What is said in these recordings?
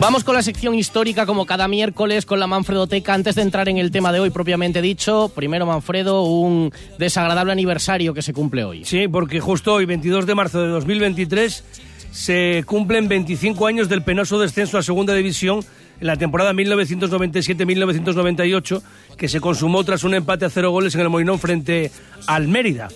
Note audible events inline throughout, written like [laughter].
Vamos con la sección histórica como cada miércoles con la Manfredoteca. Antes de entrar en el tema de hoy propiamente dicho, primero Manfredo, un desagradable aniversario que se cumple hoy. Sí, porque justo hoy, 22 de marzo de 2023, se cumplen 25 años del penoso descenso a Segunda División en la temporada 1997-1998, que se consumó tras un empate a cero goles en el Molinón frente al Mérida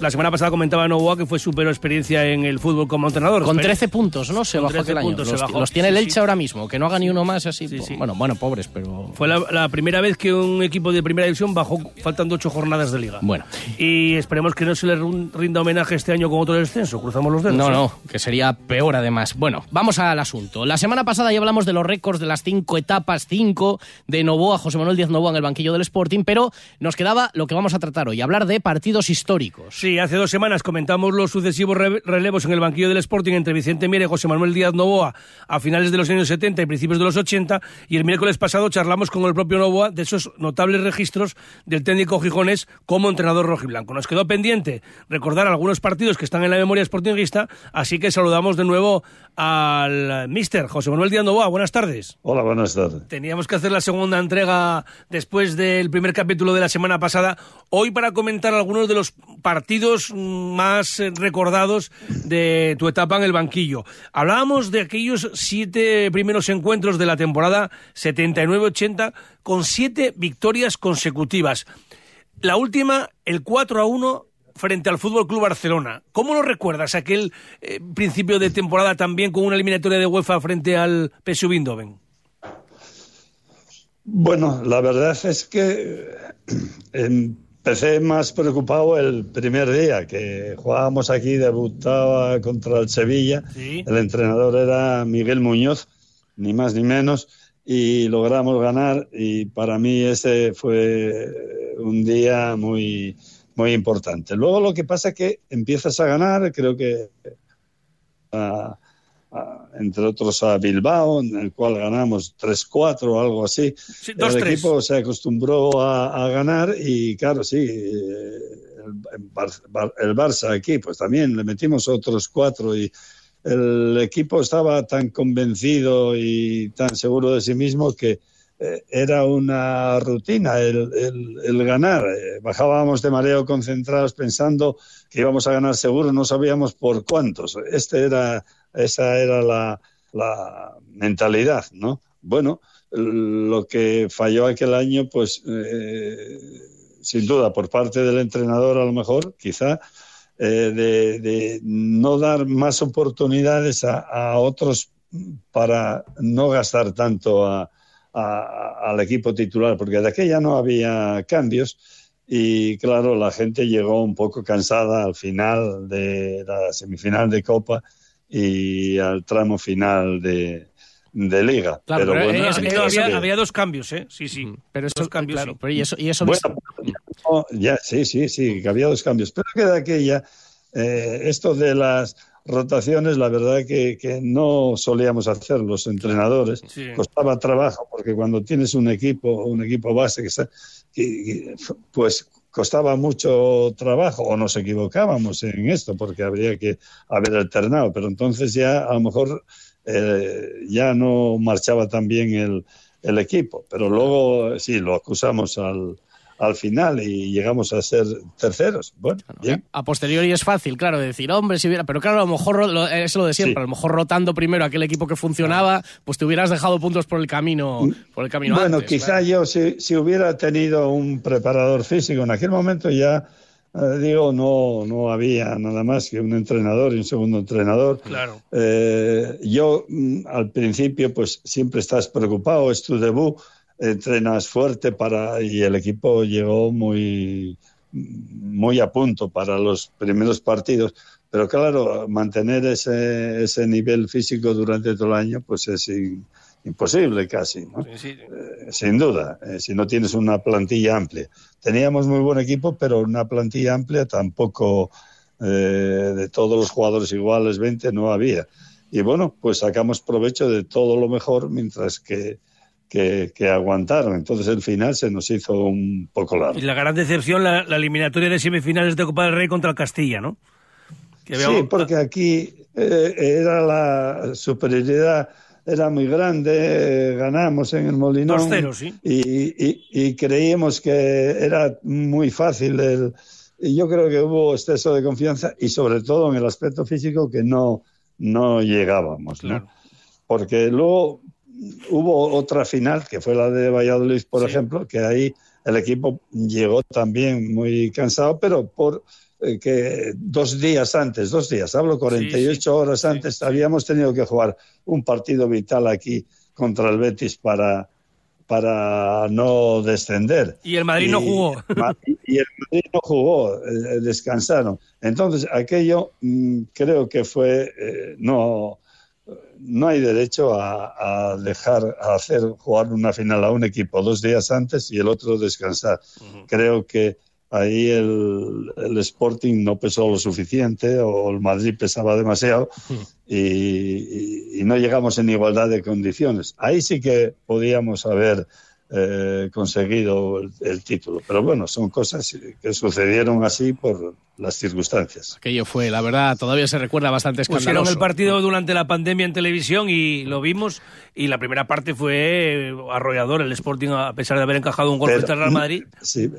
la semana pasada comentaba Novoa que fue su peor experiencia en el fútbol como entrenador. Con 13 puntos, ¿no? Se bajó aquel año. Los, tiene el Elche ahora mismo, que no haga ni uno más así. bueno, bueno, pobres, pero... Fue la, primera vez que un equipo de primera división bajó faltando ocho jornadas de liga. Bueno. Y esperemos que no se le rinda homenaje este año con otro descenso. Cruzamos los dedos. No, ¿eh? no, que sería peor además. Bueno, vamos al asunto. La semana pasada ya hablamos de los récords de las cinco etapas, cinco de Novoa, José Manuel Díaz Novoa en el banquillo del Sporting, pero nos quedaba lo que vamos a tratar hoy, hablar de partidos históricos. Sí, hace dos semanas comentamos los sucesivos relevos en el banquillo del Sporting entre Vicente Miere y José Manuel Díaz Novoa a finales de los años 70 y principios de los 80 y el miércoles pasado charlamos con el propio Novoa de esos notables registros del técnico Gijones como entrenador rojiblanco. Nos quedó pendiente recordar algunos partidos que están en la memoria sportinguista, así que saludamos de nuevo al mister José Manuel Díaz Novoa. Buenas tardes. Hola, buenas tardes. Teníamos que hacer la segunda entrega después del primer capítulo de la semana pasada, hoy para comentar algunos de los partidos más eh, recordados de tu etapa en el banquillo. Hablábamos de aquellos siete primeros encuentros de la temporada 79-80 con siete victorias consecutivas. La última, el 4 a 1 frente al Fútbol Club Barcelona. ¿Cómo lo recuerdas aquel eh, principio de temporada también con una eliminatoria de UEFA frente al PSV Eindhoven? Bueno, la verdad es que en empecé más preocupado el primer día que jugábamos aquí, debutaba contra el Sevilla. El entrenador era Miguel Muñoz, ni más ni menos, y logramos ganar. Y para mí ese fue un día muy, muy importante. Luego lo que pasa es que empiezas a ganar, creo que entre otros a Bilbao, en el cual ganamos 3-4 o algo así. el equipo se acostumbró a, ganar y claro, sí, eh, el, Barça aquí, pues también le metimos otros cuatro y el equipo estaba tan convencido y tan seguro de sí mismo que eh, era una rutina el, el, ganar. Eh, bajábamos de mareo concentrados pensando que íbamos a ganar seguro, no sabíamos por cuántos. Este era esa era la, mentalidad, ¿no? Bueno, lo que falló aquel año, pues eh, sin duda por parte del entrenador a lo mejor, quizá, eh, de, no dar más oportunidades a, otros para no gastar tanto al equipo titular, porque de aquella no había cambios y claro, la gente llegó un poco cansada al final de la semifinal de Copa y al tramo final de, de liga. pero, bueno, había, dos cambios, ¿eh? Sí, sí. Pero esos cambios. y eso, y eso bueno, ya, sí, sí, sí, que había dos cambios. Pero que de aquella, eh, esto de las rotaciones, la verdad que, que no solíamos hacer los entrenadores. Costaba trabajo, porque cuando tienes un equipo, un equipo base que, está, que pues costaba mucho trabajo o nos equivocábamos en esto porque habría que haber alternado, pero entonces ya a lo mejor eh, ya no marchaba tan bien el, el, equipo, pero luego sí, lo acusamos al, al final y llegamos a ser terceros. Bueno, A posteriori es fácil, claro, decir, hombre, si hubiera, pero claro, a lo mejor es lo de siempre, a lo mejor rotando primero aquel equipo que funcionaba, pues te hubieras dejado puntos por el camino, por el camino Bueno, quizá yo si, si, hubiera tenido un preparador físico en aquel momento ya eh, digo, no, no había nada más que un entrenador y un segundo entrenador. Claro. Eh, yo mm, al principio, pues siempre estás preocupado, es tu debut, entrenas fuerte para y el equipo llegó muy muy a punto para los primeros partidos pero claro mantener ese, ese nivel físico durante todo el año pues es imposible casi, ¿no? Eh, sin duda, eh, si no tienes una plantilla amplia. Teníamos muy buen equipo, pero una plantilla amplia tampoco eh, de todos los jugadores iguales, 20 no había. Y bueno, pues sacamos provecho de todo lo mejor mientras que, que, aguantaron. Entonces el final se nos hizo un poco largo. Y la gran decepción, la, eliminatoria de semifinales de Copa del Rey contra el Castilla, ¿no? Sí, porque aquí era la superioridad era muy grande, ganamos en el Molinón. y, creíamos que era muy fácil. El, y yo creo que hubo exceso de confianza y sobre todo en el aspecto físico que no, no llegábamos. Porque luego hubo otra final, que fue la de Valladolid, por ejemplo, que ahí el equipo llegó también muy cansado, pero por eh, que dos días antes, dos días, hablo 48 horas antes, habíamos tenido que jugar un partido vital aquí contra el Betis para, para no descender. Y el Madrid no jugó. Y, el Madrid no jugó, eh, descansaron. Entonces, aquello mm, creo que fue, eh, no, no hay derecho a, dejar, a hacer jugar una final a un equipo dos días antes y el otro descansar. Creo que ahí el, el, Sporting no pesó lo suficiente o el Madrid pesaba demasiado y, y, no llegamos en igualdad de condiciones. Ahí sí que podíamos haber eh, conseguido el, título. Pero bueno, son cosas que sucedieron así por las circunstancias. Aquello fue, la verdad, todavía se recuerda bastante escandaloso. Pusieron el partido durante la pandemia en televisión y lo vimos y la primera parte fue arrollador el Sporting a pesar de haber encajado un gol contra el Real Madrid. Sí,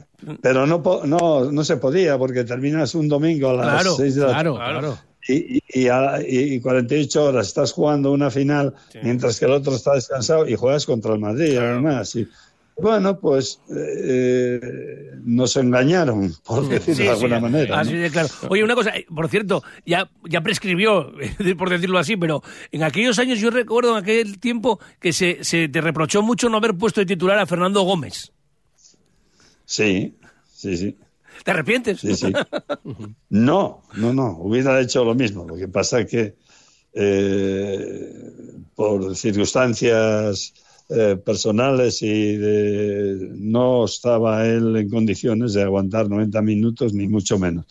pero no, no, no se podía porque terminas un domingo a las 6 de la tarde. Claro, claro y, y, 48 horas estás jugando una final mientras que el otro está descansado y juegas contra el Madrid, además. Y, bueno, pues eh, nos engañaron, por decirlo de alguna manera. Así de claro. Oye, una cosa, por cierto, ya, ya prescribió, [laughs] por decirlo así, pero en aquellos años yo recuerdo en aquel tiempo que se, se te reprochó mucho no haber puesto de titular a Fernando Gómez. Sí, sí, sí. ¿Te arrepientes? Sí, sí. No, no, no. Hubiera hecho lo mismo. Lo que pasa es que eh, por circunstancias eh, personales y no estaba él en condiciones de aguantar 90 minutos, ni mucho menos.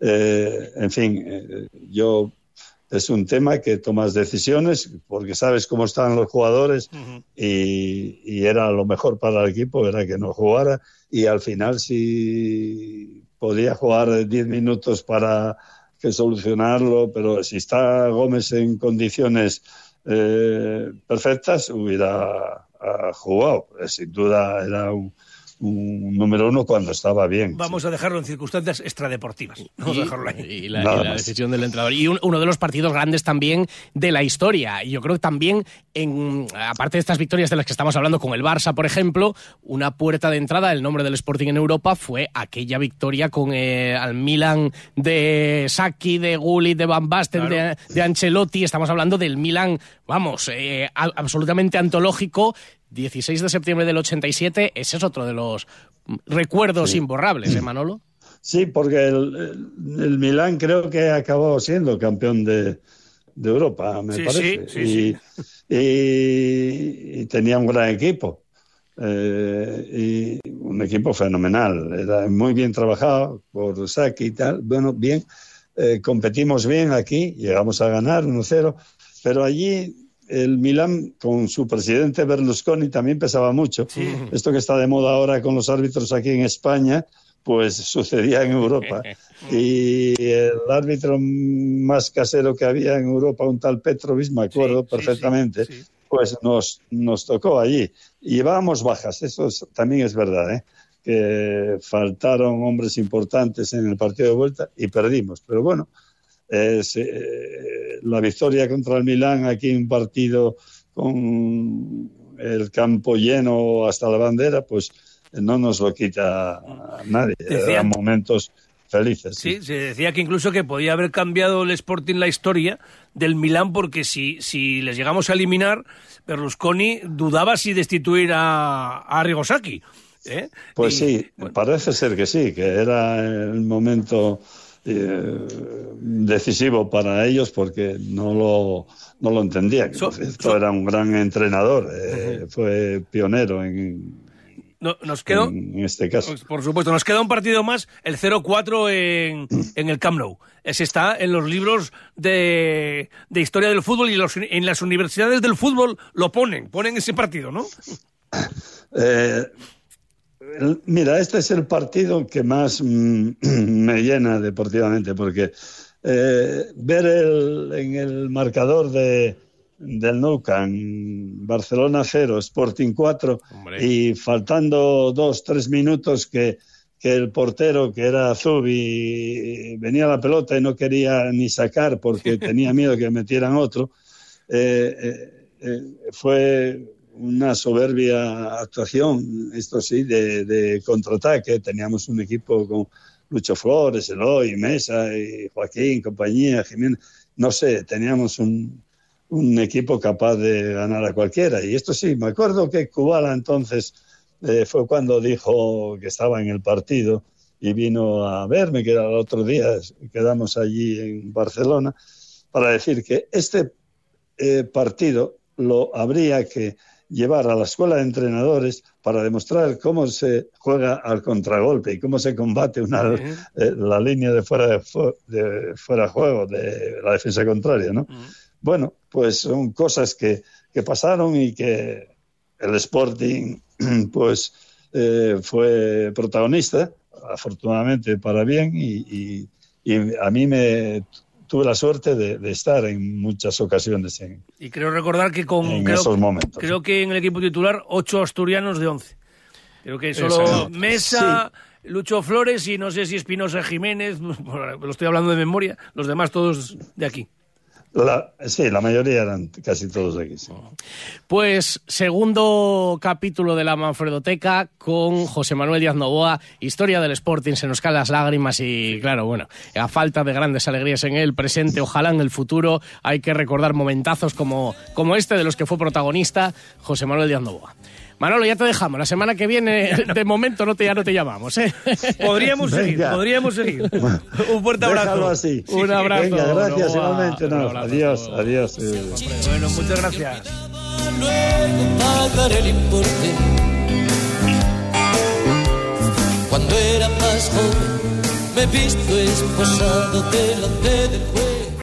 Eh, en fin, yo es un tema que tomas decisiones porque sabes cómo están los jugadores y, y, era lo mejor para el equipo, era que no jugara. Y al final si podía jugar 10 minutos para que solucionarlo, pero si está Gómez en condiciones eh, perfectas, hubiera ah, jugado. Sin duda era un, un número uno cuando estaba bien. Vamos a dejarlo en circunstancias extradeportivas. Vamos y, a dejarlo ahí. Y la, decisión del entrenador. Y uno de los partidos grandes también de la historia. Y yo creo que también, en, aparte de estas victorias de las que estamos hablando con el Barça, por ejemplo, una puerta de entrada, el nombre del Sporting en Europa, fue aquella victoria con eh, al Milan de Sacchi, de Gullit, de Van Basten, de, Ancelotti. Estamos hablando del Milan, vamos, eh, absolutamente antológico 16 de septiembre del 87, ese es otro de los recuerdos imborrables, ¿eh, Manolo? Sí, porque el, el, Milán creo que acabó siendo campeón de, de Europa, me parece. Sí, y, y, tenía un gran equipo. Eh, y un equipo fenomenal. Era muy bien trabajado por Saki y tal. Bueno, bien. Eh, competimos bien aquí, llegamos a ganar 1-0, pero allí el Milan con su presidente Berlusconi también pesaba mucho. Esto que está de moda ahora con los árbitros aquí en España, pues [laughs] sucedía en Europa. [laughs] y el árbitro más casero que había en Europa, un tal Petrovic, me acuerdo perfectamente, pues nos, nos tocó allí. Y llevábamos bajas, eso también es verdad, ¿eh? que faltaron hombres importantes en el partido de vuelta y perdimos. Pero bueno, es, eh, la victoria contra el Milán aquí en un partido con el campo lleno hasta la bandera, pues no nos lo quita a nadie. Eran momentos felices. Sí, se decía que incluso que podía haber cambiado el Sporting la historia del Milán porque si, si les llegamos a eliminar, Berlusconi dudaba si destituir a, a ¿eh? Pues sí, parece ser que sí, que era el momento decisivo para ellos porque no lo, no lo entendían. Esto era un gran entrenador, fue pionero en, nos quedó, en este caso. Pues, por supuesto, nos queda un partido más, el 0-4 en, [clears throat] en, el Camp Nou. Ese está en los libros de, de historia del fútbol y los, en las universidades del fútbol lo ponen, ponen ese partido, ¿no? Eh, mira, este es el partido que más mm, [clears throat] me llena deportivamente, porque eh, ver el, en el marcador de del Nou Barcelona 0, Sporting 4, y faltando dos, tres minutos que, que el portero, que era Zubi, venía la pelota y no quería ni sacar porque [laughs] tenía miedo que metieran otro, eh, eh, fue una soberbia actuación, esto sí, de, contraataque. Teníamos un equipo con Lucho Flores, Eloy, Mesa, y Joaquín, compañía, Jiménez. No sé, teníamos un, un equipo capaz de ganar a cualquiera. Y esto sí, me acuerdo que Kubala entonces eh, fue cuando dijo que estaba en el partido y vino a verme, que era el otro día, quedamos allí en Barcelona, para decir que este eh, partido lo habría que llevar a la escuela de entrenadores para demostrar cómo se juega al contragolpe y cómo se combate una, eh, la línea de fuera de, de, fuera juego de la defensa contraria, ¿no? Bueno, pues son cosas que, que pasaron y que el Sporting [clears throat] pues eh, fue protagonista, afortunadamente para bien, y, y, a mí me tuve la suerte de, estar en muchas ocasiones en, y creo recordar que con en esos momentos. Creo que en el equipo titular ocho asturianos de once. Creo que solo Mesa, Lucho Flores y no sé si Espinosa Jiménez, [laughs] lo estoy hablando de memoria, los demás todos de aquí. La, sí, la mayoría eran casi todos aquí. Pues segundo capítulo de la Manfredoteca con José Manuel Díaz Novoa, historia del Sporting, se nos caen las lágrimas y claro, bueno, a falta de grandes alegrías en el presente, ojalá en el futuro hay que recordar momentazos como, como este de los que fue protagonista José Manuel Díaz Novoa. Manolo, ya te dejamos. La semana que viene, [laughs] de momento, no te, ya no te llamamos. ¿eh? Podríamos seguir, podríamos seguir. [laughs] Un fuerte abrazo. así. Un abrazo. Venga, gracias igualmente. No, adiós, adiós. Bueno, muchas gracias. Luego el importe. Cuando era más joven, me he visto esposado delante del juego